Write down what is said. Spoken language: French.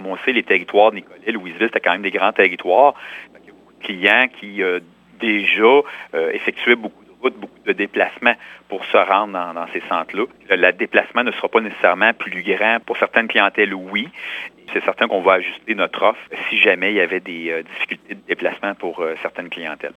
comme on sait, les territoires de Nicolet, Louisville, c'était quand même des grands territoires. Il y a beaucoup de clients qui euh, déjà euh, effectuaient beaucoup de routes, beaucoup de déplacements pour se rendre dans, ces centres-là. Le déplacement ne sera pas nécessairement plus grand. Pour certaines clientèles, oui. C'est certain qu'on va ajuster notre offre si jamais il y avait des euh, difficultés de déplacement pour certaines clientèles.